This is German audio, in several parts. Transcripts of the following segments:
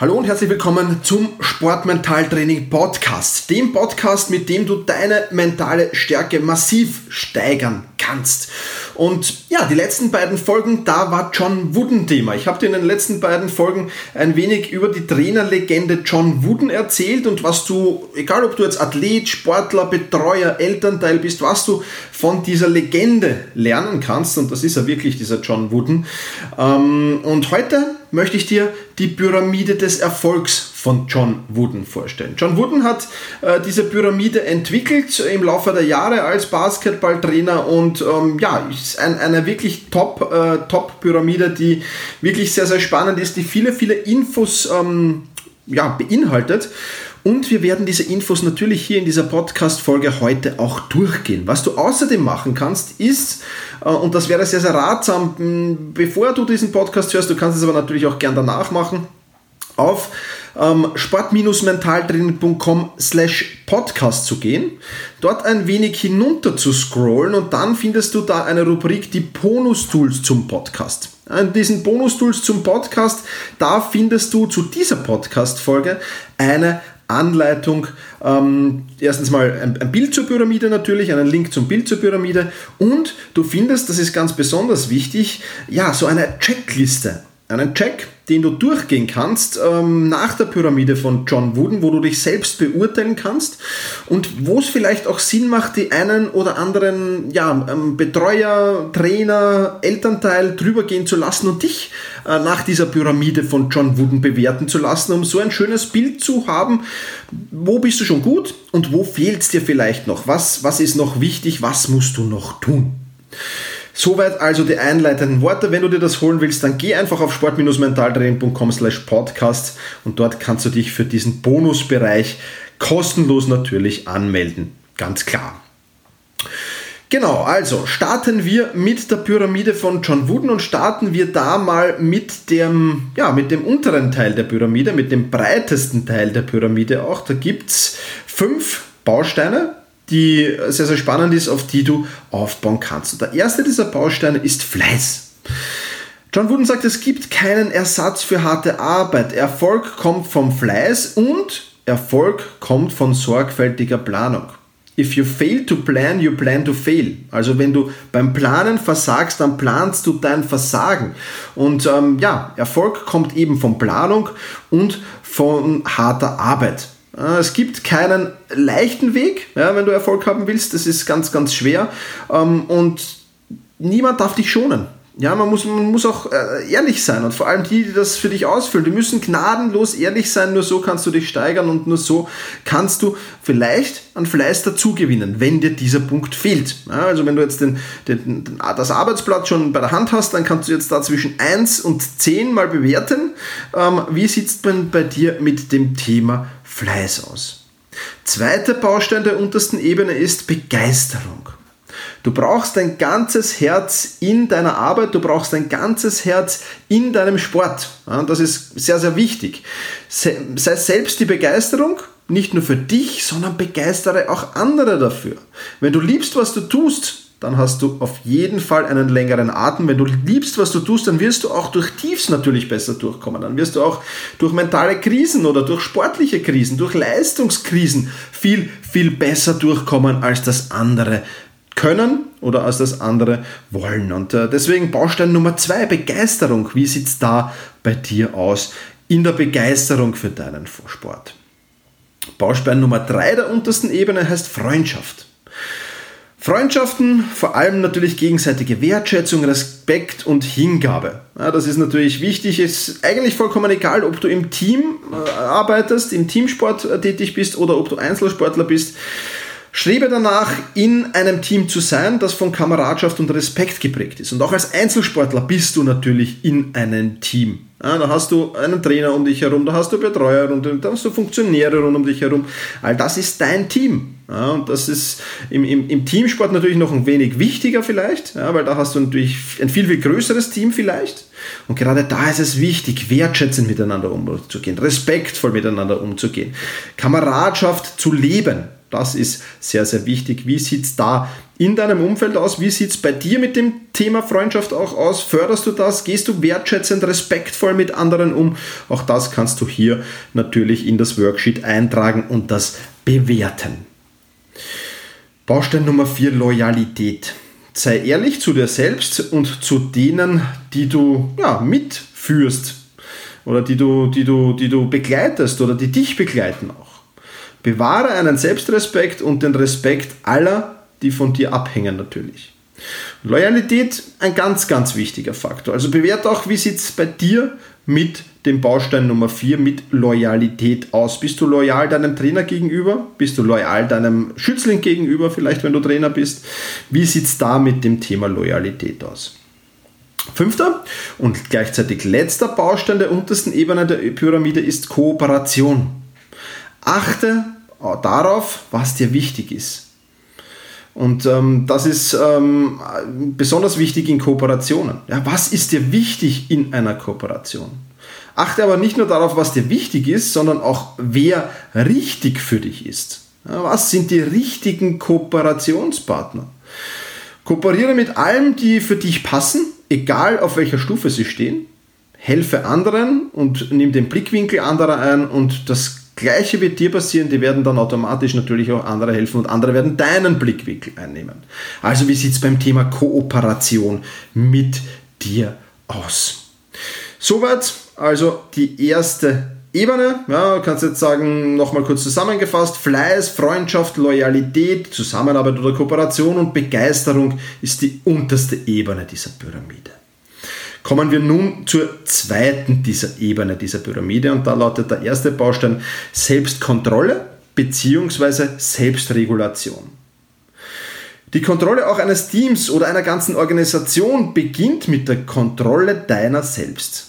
Hallo und herzlich willkommen zum Sportmentaltraining Podcast, dem Podcast, mit dem du deine mentale Stärke massiv steigern kannst. Und ja, die letzten beiden Folgen, da war John Wooden Thema. Ich habe dir in den letzten beiden Folgen ein wenig über die Trainerlegende John Wooden erzählt und was du, egal ob du jetzt Athlet, Sportler, Betreuer, Elternteil bist, was du von dieser Legende lernen kannst. Und das ist ja wirklich dieser John Wooden. Ähm, und heute möchte ich dir die Pyramide des Erfolgs von John Wooden vorstellen. John Wooden hat äh, diese Pyramide entwickelt im Laufe der Jahre als Basketballtrainer und ähm, ja, ist ein, eine wirklich top, äh, top Pyramide, die wirklich sehr, sehr spannend ist, die viele, viele Infos ähm, ja, beinhaltet. Und wir werden diese Infos natürlich hier in dieser Podcast-Folge heute auch durchgehen. Was du außerdem machen kannst, ist, äh, und das wäre sehr, sehr ratsam, bevor du diesen Podcast hörst, du kannst es aber natürlich auch gern danach machen, auf ähm, sport-mentaltraining.com slash podcast zu gehen, dort ein wenig hinunter zu scrollen und dann findest du da eine Rubrik, die Bonus-Tools zum Podcast. In diesen Bonus-Tools zum Podcast, da findest du zu dieser Podcast-Folge eine Anleitung. Ähm, erstens mal ein, ein, Bild zur Pyramide natürlich, einen Link zum Bild zur Pyramide und du findest, das ist ganz besonders wichtig, ja, so eine Checkliste. Einen Check, den du durchgehen kannst ähm, nach der Pyramide von John Wooden, wo du dich selbst beurteilen kannst und wo es vielleicht auch Sinn macht, die einen oder anderen ja, ähm, Betreuer, Trainer, Elternteil drüber gehen zu lassen und dich äh, nach dieser Pyramide von John Wooden bewerten zu lassen, um so ein schönes Bild zu haben, wo bist du schon gut und wo fehlt es dir vielleicht noch, was, was ist noch wichtig, was musst du noch tun. Soweit also die einleitenden Worte. Wenn du dir das holen willst, dann geh einfach auf sport-mentaltraining.com slash podcast und dort kannst du dich für diesen Bonusbereich kostenlos natürlich anmelden. Ganz klar. Genau, also starten wir mit der Pyramide von John Wooden und starten wir da mal mit dem, ja, mit dem unteren Teil der Pyramide, mit dem breitesten Teil der Pyramide auch. Da gibt es fünf Bausteine, die sehr, sehr spannend ist, auf die du aufbauen kannst. Und der erste dieser Bausteine ist Fleiß. John Wooden sagt, es gibt keinen Ersatz für harte Arbeit. Erfolg kommt vom Fleiß und Erfolg kommt von sorgfältiger Planung. If you fail to plan, you plan to fail. Also wenn du beim Planen versagst, dann planst du dein Versagen. Und ähm, ja, Erfolg kommt eben von Planung und von harter Arbeit. Äh, es gibt keinen leichten Weg, ja, wenn du Erfolg haben willst. Das ist ganz, ganz schwer. Ähm, und niemand darf dich schonen. Ja, man muss, man muss auch äh, ehrlich sein und vor allem die, die das für dich ausfüllen, die müssen gnadenlos ehrlich sein, nur so kannst du dich steigern und nur so kannst du vielleicht an Fleiß dazugewinnen, wenn dir dieser Punkt fehlt. Ja, also wenn du jetzt den, den, den, das Arbeitsblatt schon bei der Hand hast, dann kannst du jetzt da zwischen 1 und 10 mal bewerten, ähm, wie sieht es bei dir mit dem Thema Fleiß aus. Zweiter Baustein der untersten Ebene ist Begeisterung. Du brauchst dein ganzes Herz in deiner Arbeit, du brauchst dein ganzes Herz in deinem Sport. das ist sehr, sehr wichtig. Sei selbst die Begeisterung, nicht nur für dich, sondern begeistere auch andere dafür. Wenn du liebst, was du tust, dann hast du auf jeden Fall einen längeren Atem. Wenn du liebst, was du tust, dann wirst du auch durch Tiefs natürlich besser durchkommen. Dann wirst du auch durch mentale Krisen oder durch sportliche Krisen, durch Leistungskrisen viel, viel besser durchkommen, als das andere können oder als das andere wollen. Und äh, deswegen Baustein Nummer zwei, Begeisterung. Wie sieht es da bei dir aus in der Begeisterung für deinen Sport? Baustein Nummer drei der untersten Ebene heißt Freundschaft. Freundschaften, vor allem natürlich gegenseitige Wertschätzung, Respekt und Hingabe. Ja, das ist natürlich wichtig. Ist eigentlich vollkommen egal, ob du im Team äh, arbeitest, im Teamsport äh, tätig bist oder ob du Einzelsportler bist. Strebe danach, in einem Team zu sein, das von Kameradschaft und Respekt geprägt ist. Und auch als Einzelsportler bist du natürlich in einem Team. Ja, da hast du einen Trainer um dich herum, da hast du Betreuer und da hast du Funktionäre rund um dich herum. All das ist dein Team. Ja, und das ist im, im, im, Teamsport natürlich noch ein wenig wichtiger vielleicht, ja, weil da hast du natürlich ein viel, viel größeres Team vielleicht. Und gerade da ist es wichtig, wertschätzend miteinander umzugehen, respektvoll miteinander umzugehen, Kameradschaft zu leben. Das ist sehr, sehr wichtig. Wie sieht es da in deinem Umfeld aus? Wie sieht es bei dir mit dem Thema Freundschaft auch aus? Förderst du das? Gehst du wertschätzend, respektvoll mit anderen um? Auch das kannst du hier natürlich in das Worksheet eintragen und das bewerten. Baustein Nummer 4, Loyalität. Sei ehrlich zu dir selbst und zu denen, die du ja, mitführst oder die du, die, du, die du begleitest oder die dich begleiten auch. Bewahre einen Selbstrespekt und den Respekt aller, die von dir abhängen natürlich. Loyalität ein ganz, ganz wichtiger Faktor. Also bewerte auch, wie sieht es bei dir mit dem Baustein Nummer 4, mit Loyalität aus. Bist du loyal deinem Trainer gegenüber? Bist du loyal deinem Schützling gegenüber, vielleicht wenn du Trainer bist? Wie sieht es da mit dem Thema Loyalität aus? Fünfter und gleichzeitig letzter Baustein der untersten Ebene der Pyramide ist Kooperation. Achte darauf, was dir wichtig ist. Und ähm, das ist ähm, besonders wichtig in Kooperationen. Ja, was ist dir wichtig in einer Kooperation? Achte aber nicht nur darauf, was dir wichtig ist, sondern auch, wer richtig für dich ist. Ja, was sind die richtigen Kooperationspartner? Kooperiere mit allem, die für dich passen, egal auf welcher Stufe sie stehen. Helfe anderen und nimm den Blickwinkel anderer ein und das Gleiche wird dir passieren, die werden dann automatisch natürlich auch andere helfen und andere werden deinen Blickwinkel einnehmen. Also wie sieht es beim Thema Kooperation mit dir aus? Soweit also die erste Ebene. Ja, du kannst jetzt sagen, nochmal kurz zusammengefasst, Fleiß, Freundschaft, Loyalität, Zusammenarbeit oder Kooperation und Begeisterung ist die unterste Ebene dieser Pyramide. Kommen wir nun zur zweiten dieser Ebene dieser Pyramide und da lautet der erste Baustein Selbstkontrolle bzw. Selbstregulation. Die Kontrolle auch eines Teams oder einer ganzen Organisation beginnt mit der Kontrolle deiner selbst.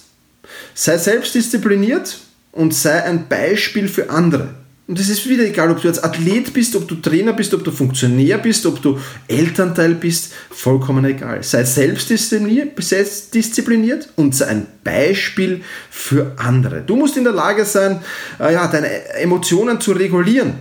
Sei selbstdiszipliniert und sei ein Beispiel für andere. Und es ist wieder egal, ob du jetzt Athlet bist, ob du Trainer bist, ob du Funktionär bist, ob du Elternteil bist, vollkommen egal. Sei selbstdiszipliniert und sei ein Beispiel für andere. Du musst in der Lage sein, äh, ja, deine Emotionen zu regulieren.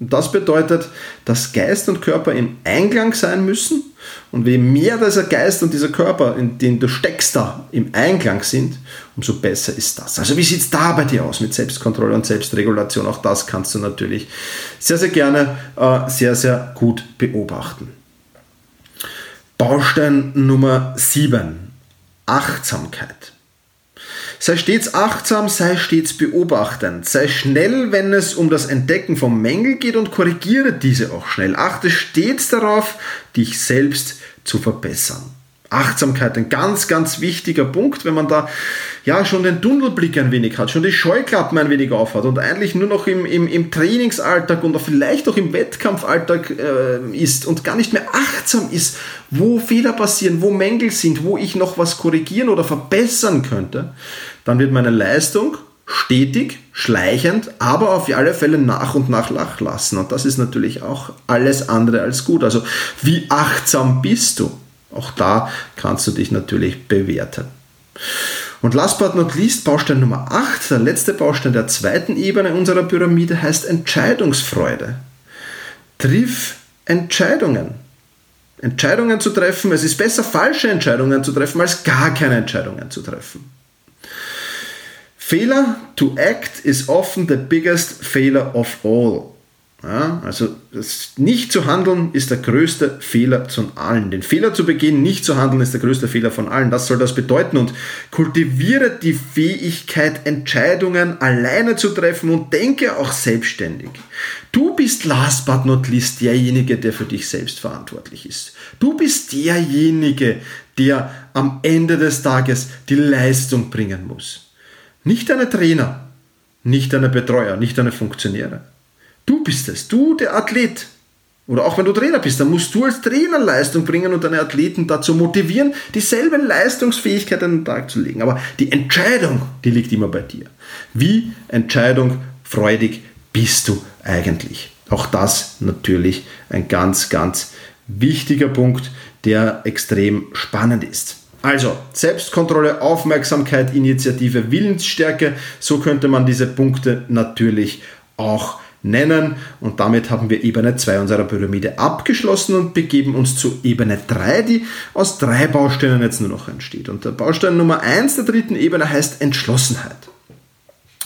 Und das bedeutet, dass Geist und Körper im Einklang sein müssen. Und je mehr dieser Geist und dieser Körper, in den du steckst, da im Einklang sind, umso besser ist das. Also wie sieht es da bei dir aus mit Selbstkontrolle und Selbstregulation? Auch das kannst du natürlich sehr, sehr gerne, äh, sehr, sehr gut beobachten. Baustein Nummer 7. Achtsamkeit. Sei stets achtsam, sei stets beobachtend, sei schnell, wenn es um das Entdecken von Mängeln geht und korrigiere diese auch schnell. Achte stets darauf, dich selbst zu verbessern. Achtsamkeit, ein ganz, ganz wichtiger Punkt, wenn man da ja schon den Tunnelblick ein wenig hat, schon die Scheuklappen ein wenig aufhat und eigentlich nur noch im, im, im Trainingsalltag und vielleicht auch im Wettkampfalltag äh, ist und gar nicht mehr achtsam ist, wo Fehler passieren, wo Mängel sind, wo ich noch was korrigieren oder verbessern könnte, dann wird meine Leistung stetig, schleichend, aber auf alle Fälle nach und nach nachlassen. Und das ist natürlich auch alles andere als gut. Also wie achtsam bist du? Auch da kannst du dich natürlich bewerten. Und last but not least, Baustein Nummer 8, der letzte Baustein der zweiten Ebene unserer Pyramide heißt Entscheidungsfreude. Triff Entscheidungen. Entscheidungen zu treffen, es ist besser, falsche Entscheidungen zu treffen, als gar keine Entscheidungen zu treffen. Failure to act is often the biggest failure of all. Ja, also nicht zu handeln ist der größte Fehler von allen. Den Fehler zu begehen, nicht zu handeln, ist der größte Fehler von allen. Das soll das bedeuten. Und kultiviere die Fähigkeit, Entscheidungen alleine zu treffen und denke auch selbstständig. Du bist last but not least derjenige, der für dich selbst verantwortlich ist. Du bist derjenige, der am Ende des Tages die Leistung bringen muss. Nicht deine Trainer, nicht deine Betreuer, nicht deine Funktionäre. Du bist es, du der Athlet. Oder auch wenn du Trainer bist, dann musst du als Trainer Leistung bringen und deine Athleten dazu motivieren, dieselbe Leistungsfähigkeit an den Tag zu legen. Aber die Entscheidung, die liegt immer bei dir. Wie Entscheidung freudig bist du eigentlich? Auch das natürlich ein ganz, ganz wichtiger Punkt, der extrem spannend ist. Also Selbstkontrolle, Aufmerksamkeit, Initiative, Willensstärke, so könnte man diese Punkte natürlich auch nennen. Und damit haben wir Ebene 2 unserer Pyramide abgeschlossen und begeben uns zu Ebene 3, die aus drei Bausteinen jetzt nur noch entsteht. Und der Baustein Nummer 1 der dritten Ebene heißt Entschlossenheit.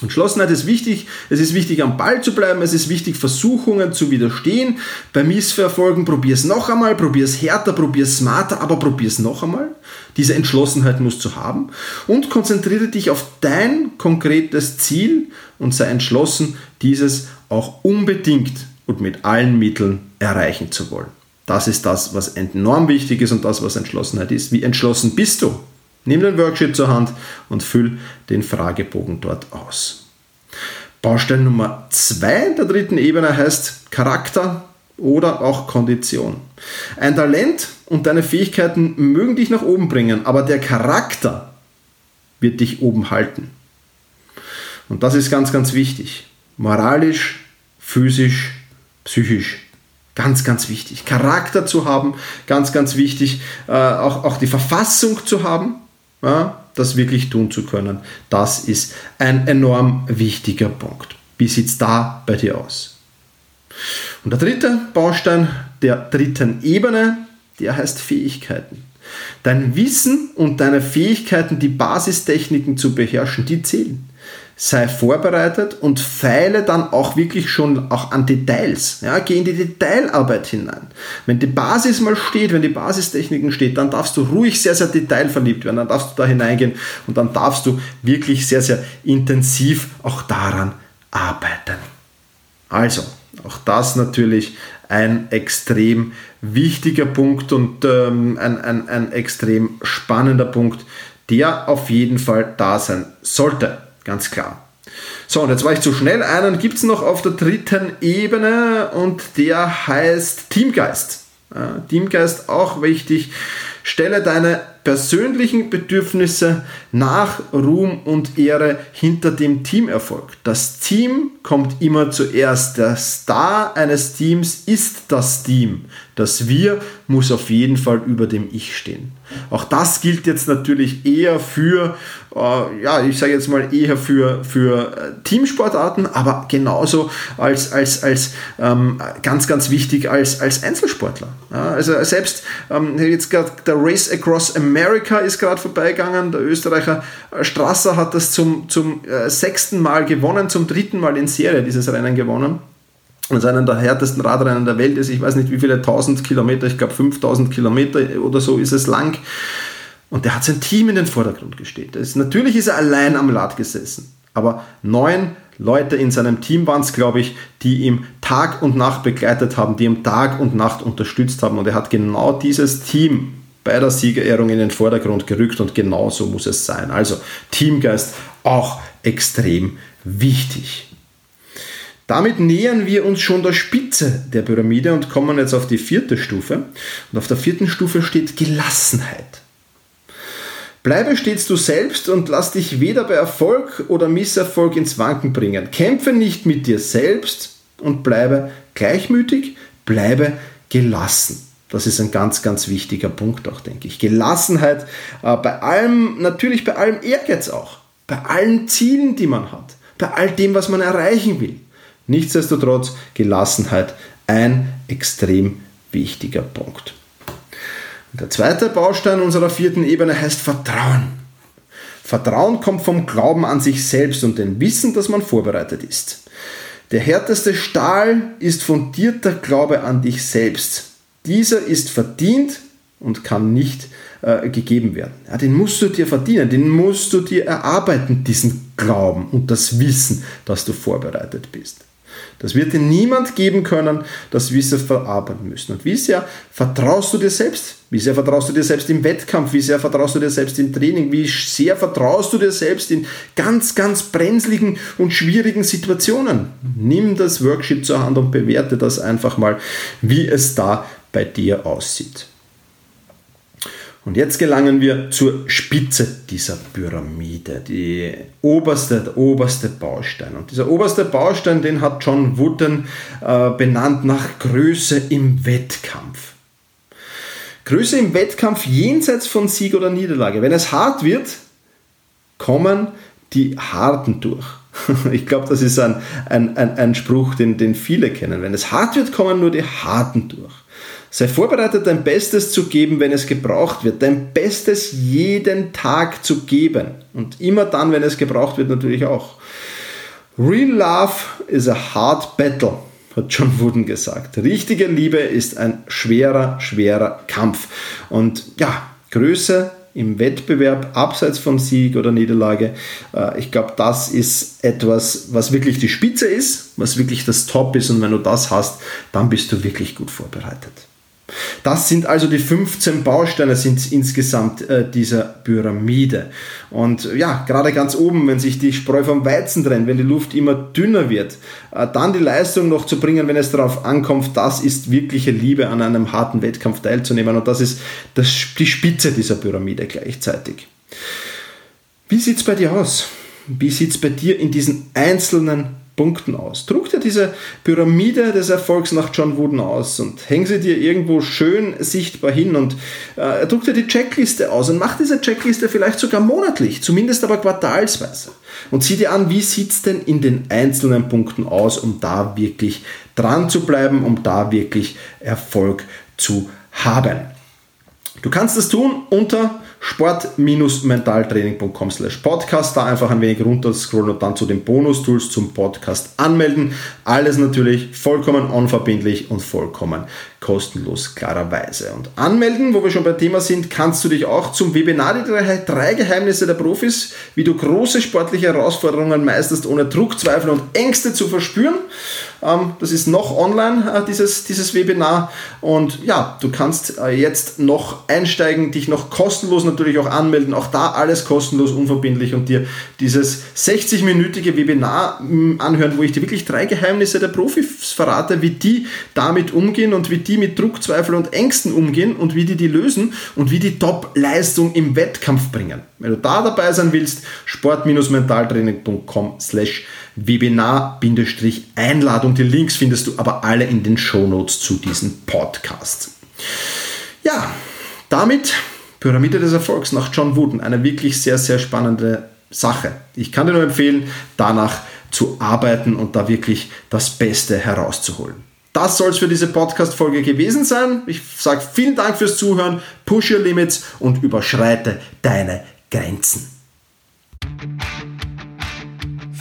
Entschlossenheit ist wichtig, es ist wichtig am Ball zu bleiben, es ist wichtig Versuchungen zu widerstehen. Bei Missverfolgen probier es noch einmal, probier es härter, probier es smarter, aber probier es noch einmal. Diese Entschlossenheit musst du haben und konzentriere dich auf dein konkretes Ziel und sei entschlossen, dieses auch unbedingt und mit allen Mitteln erreichen zu wollen. Das ist das, was enorm wichtig ist und das, was Entschlossenheit ist. Wie entschlossen bist du? Nimm den Worksheet zur Hand und füll den Fragebogen dort aus. Baustein Nummer 2 der dritten Ebene heißt Charakter oder auch Kondition. Ein Talent und deine Fähigkeiten mögen dich nach oben bringen, aber der Charakter wird dich oben halten. Und das ist ganz, ganz wichtig. Moralisch, physisch, psychisch. Ganz, ganz wichtig. Charakter zu haben, ganz, ganz wichtig. Äh, auch, auch die Verfassung zu haben, ja, das wirklich tun zu können. Das ist ein enorm wichtiger Punkt. Wie sieht es da bei dir aus? Und der dritte Baustein der dritten Ebene, der heißt Fähigkeiten. Dein Wissen und deine Fähigkeiten, die Basistechniken zu beherrschen, die zählen sei vorbereitet und feile dann auch wirklich schon auch an Details. Ja, geh in die Detailarbeit hinein. Wenn die Basis mal steht, wenn die Basistechniken steht, dann darfst du ruhig sehr, sehr detailverliebt werden. Dann darfst du da hineingehen und dann darfst du wirklich sehr, sehr intensiv auch daran arbeiten. Also, auch das natürlich ein extrem wichtiger Punkt und ähm, ein, ein, ein extrem spannender Punkt, der auf jeden Fall da sein sollte. Ganz klar. So, und jetzt war ich zu schnell. Einen gibt es noch auf der dritten Ebene und der heißt Teamgeist. Ja, Teamgeist auch wichtig. Stelle deine persönlichen Bedürfnisse nach Ruhm und Ehre hinter dem Teamerfolg. Das Team kommt immer zuerst. Der Star eines Teams ist das Team. Das Wir muss auf jeden Fall über dem Ich stehen. Auch das gilt jetzt natürlich eher für, äh, ja, ich sage jetzt mal eher für, für äh, Teamsportarten, aber genauso als, als, als ähm, ganz, ganz wichtig als, als Einzelsportler. Ja, also selbst ähm, jetzt gerade der Race Across America ist gerade vorbeigegangen. Der Österreicher Strasser hat das zum, zum äh, sechsten Mal gewonnen, zum dritten Mal in Serie dieses Rennen gewonnen. Das ist einer der härtesten Radrennen der Welt ist. Ich weiß nicht, wie viele tausend Kilometer, ich glaube 5000 Kilometer oder so ist es lang. Und der hat sein Team in den Vordergrund gestellt. Ist, natürlich ist er allein am Rad gesessen, aber neun Leute in seinem Team waren es, glaube ich, die ihm Tag und Nacht begleitet haben, die ihm Tag und Nacht unterstützt haben. Und er hat genau dieses Team bei der Siegerehrung in den Vordergrund gerückt und genau so muss es sein. Also Teamgeist auch extrem wichtig. Damit nähern wir uns schon der Spitze der Pyramide und kommen jetzt auf die vierte Stufe. Und auf der vierten Stufe steht Gelassenheit. Bleibe stets du selbst und lass dich weder bei Erfolg oder Misserfolg ins Wanken bringen. Kämpfe nicht mit dir selbst und bleibe gleichmütig, bleibe gelassen. Das ist ein ganz, ganz wichtiger Punkt auch, denke ich. Gelassenheit äh, bei allem, natürlich bei allem Ehrgeiz auch, bei allen Zielen, die man hat, bei all dem, was man erreichen will. Nichtsdestotrotz Gelassenheit ein extrem wichtiger Punkt. Der zweite Baustein unserer vierten Ebene heißt Vertrauen. Vertrauen kommt vom Glauben an sich selbst und dem Wissen, dass man vorbereitet ist. Der härteste Stahl ist fundierter Glaube an dich selbst. Dieser ist verdient und kann nicht äh, gegeben werden. Ja, den musst du dir verdienen, den musst du dir erarbeiten, diesen Glauben und das Wissen, dass du vorbereitet bist. Das wird dir niemand geben können, das wir verarbeiten müssen. Und wie sehr vertraust du dir selbst? Wie sehr vertraust du dir selbst im Wettkampf? Wie sehr vertraust du dir selbst im Training? Wie sehr vertraust du dir selbst in ganz, ganz brenzligen und schwierigen Situationen? Nimm das Worksheet zur Hand und bewerte das einfach mal, wie es da bei dir aussieht. Und jetzt gelangen wir zur Spitze dieser Pyramide, die oberste, der oberste Baustein. Und dieser oberste Baustein, den hat John Wooden äh, benannt nach Größe im Wettkampf. Größe im Wettkampf jenseits von Sieg oder Niederlage. Wenn es hart wird, kommen die Harten durch. Ich glaube, das ist ein, ein, ein, ein Spruch, den, den viele kennen. Wenn es hart wird, kommen nur die Harten durch. Sei vorbereitet, dein Bestes zu geben, wenn es gebraucht wird. Dein Bestes jeden Tag zu geben. Und immer dann, wenn es gebraucht wird, natürlich auch. Real Love is a hard battle, hat John Wooden gesagt. Richtige Liebe ist ein schwerer, schwerer Kampf. Und ja, Größe im Wettbewerb, abseits von Sieg oder Niederlage. Äh, ich glaube, das ist etwas, was wirklich die Spitze ist, was wirklich das Top ist. Und wenn du das hast, dann bist du wirklich gut vorbereitet. Das sind also die 15 Bausteine sind insgesamt äh, dieser Pyramide. Und ja, gerade ganz oben, wenn sich die Spreu vom Weizen trennt, wenn die Luft immer dünner wird, äh, dann die Leistung noch zu bringen, wenn es darauf ankommt, das ist wirkliche Liebe, an einem harten Wettkampf teilzunehmen. Und das ist das, die Spitze dieser Pyramide gleichzeitig. Wie sieht es bei dir aus? Wie sieht es bei dir in diesen einzelnen Punkten aus. Druck dir diese Pyramide des Erfolgs nach John Wooden aus und häng sie dir irgendwo schön sichtbar hin und äh, druck dir die Checkliste aus und mach diese Checkliste vielleicht sogar monatlich, zumindest aber quartalsweise. Und sieh dir an, wie sieht es denn in den einzelnen Punkten aus, um da wirklich dran zu bleiben, um da wirklich Erfolg zu haben. Du kannst das tun unter sport-mentaltraining.com slash podcast. Da einfach ein wenig runter scrollen und dann zu den Bonus-Tools zum Podcast anmelden. Alles natürlich vollkommen unverbindlich und vollkommen kostenlos, klarerweise. Und anmelden, wo wir schon beim Thema sind, kannst du dich auch zum Webinar die drei Geheimnisse der Profis, wie du große sportliche Herausforderungen meisterst, ohne Druck, Zweifel und Ängste zu verspüren. Ähm, das ist noch online, äh, dieses, dieses Webinar. Und ja, du kannst äh, jetzt noch einsteigen, dich noch kostenlos natürlich auch anmelden. Auch da alles kostenlos, unverbindlich und dir dieses 60-minütige Webinar mm, anhören, wo ich dir wirklich drei Geheimnisse der Profis verrate, wie die damit umgehen und wie die mit Druck, Zweifel und Ängsten umgehen und wie die die lösen und wie die Top-Leistung im Wettkampf bringen. Wenn du da dabei sein willst, sport-mentaltraining.com slash Webinar-Einladung. Die Links findest du aber alle in den Shownotes zu diesem Podcast. Ja, damit Pyramide des Erfolgs nach John Wooden. Eine wirklich sehr, sehr spannende Sache. Ich kann dir nur empfehlen, danach zu arbeiten und da wirklich das Beste herauszuholen. Das soll es für diese Podcast-Folge gewesen sein. Ich sage vielen Dank fürs Zuhören, push your limits und überschreite deine Grenzen.